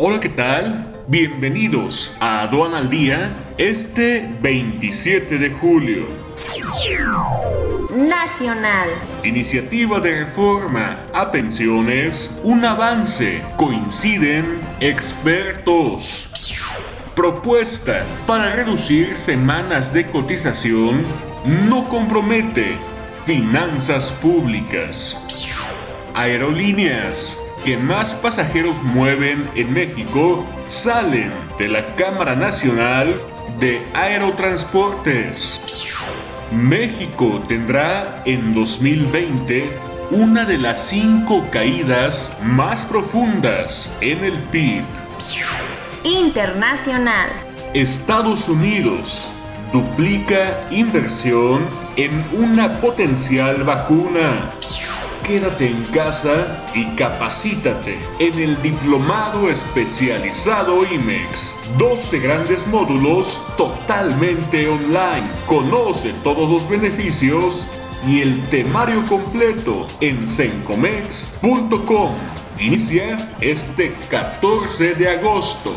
Hola, ¿qué tal? Bienvenidos a Aduana al Día este 27 de julio. Nacional. Iniciativa de reforma a pensiones, un avance, coinciden expertos. Propuesta para reducir semanas de cotización no compromete finanzas públicas. Aerolíneas que más pasajeros mueven en México salen de la Cámara Nacional de Aerotransportes. México tendrá en 2020 una de las cinco caídas más profundas en el PIB. Internacional. Estados Unidos duplica inversión en una potencial vacuna. Quédate en casa y capacítate en el Diplomado Especializado IMEX. 12 grandes módulos totalmente online. Conoce todos los beneficios y el temario completo en sencomex.com. Inicia este 14 de agosto.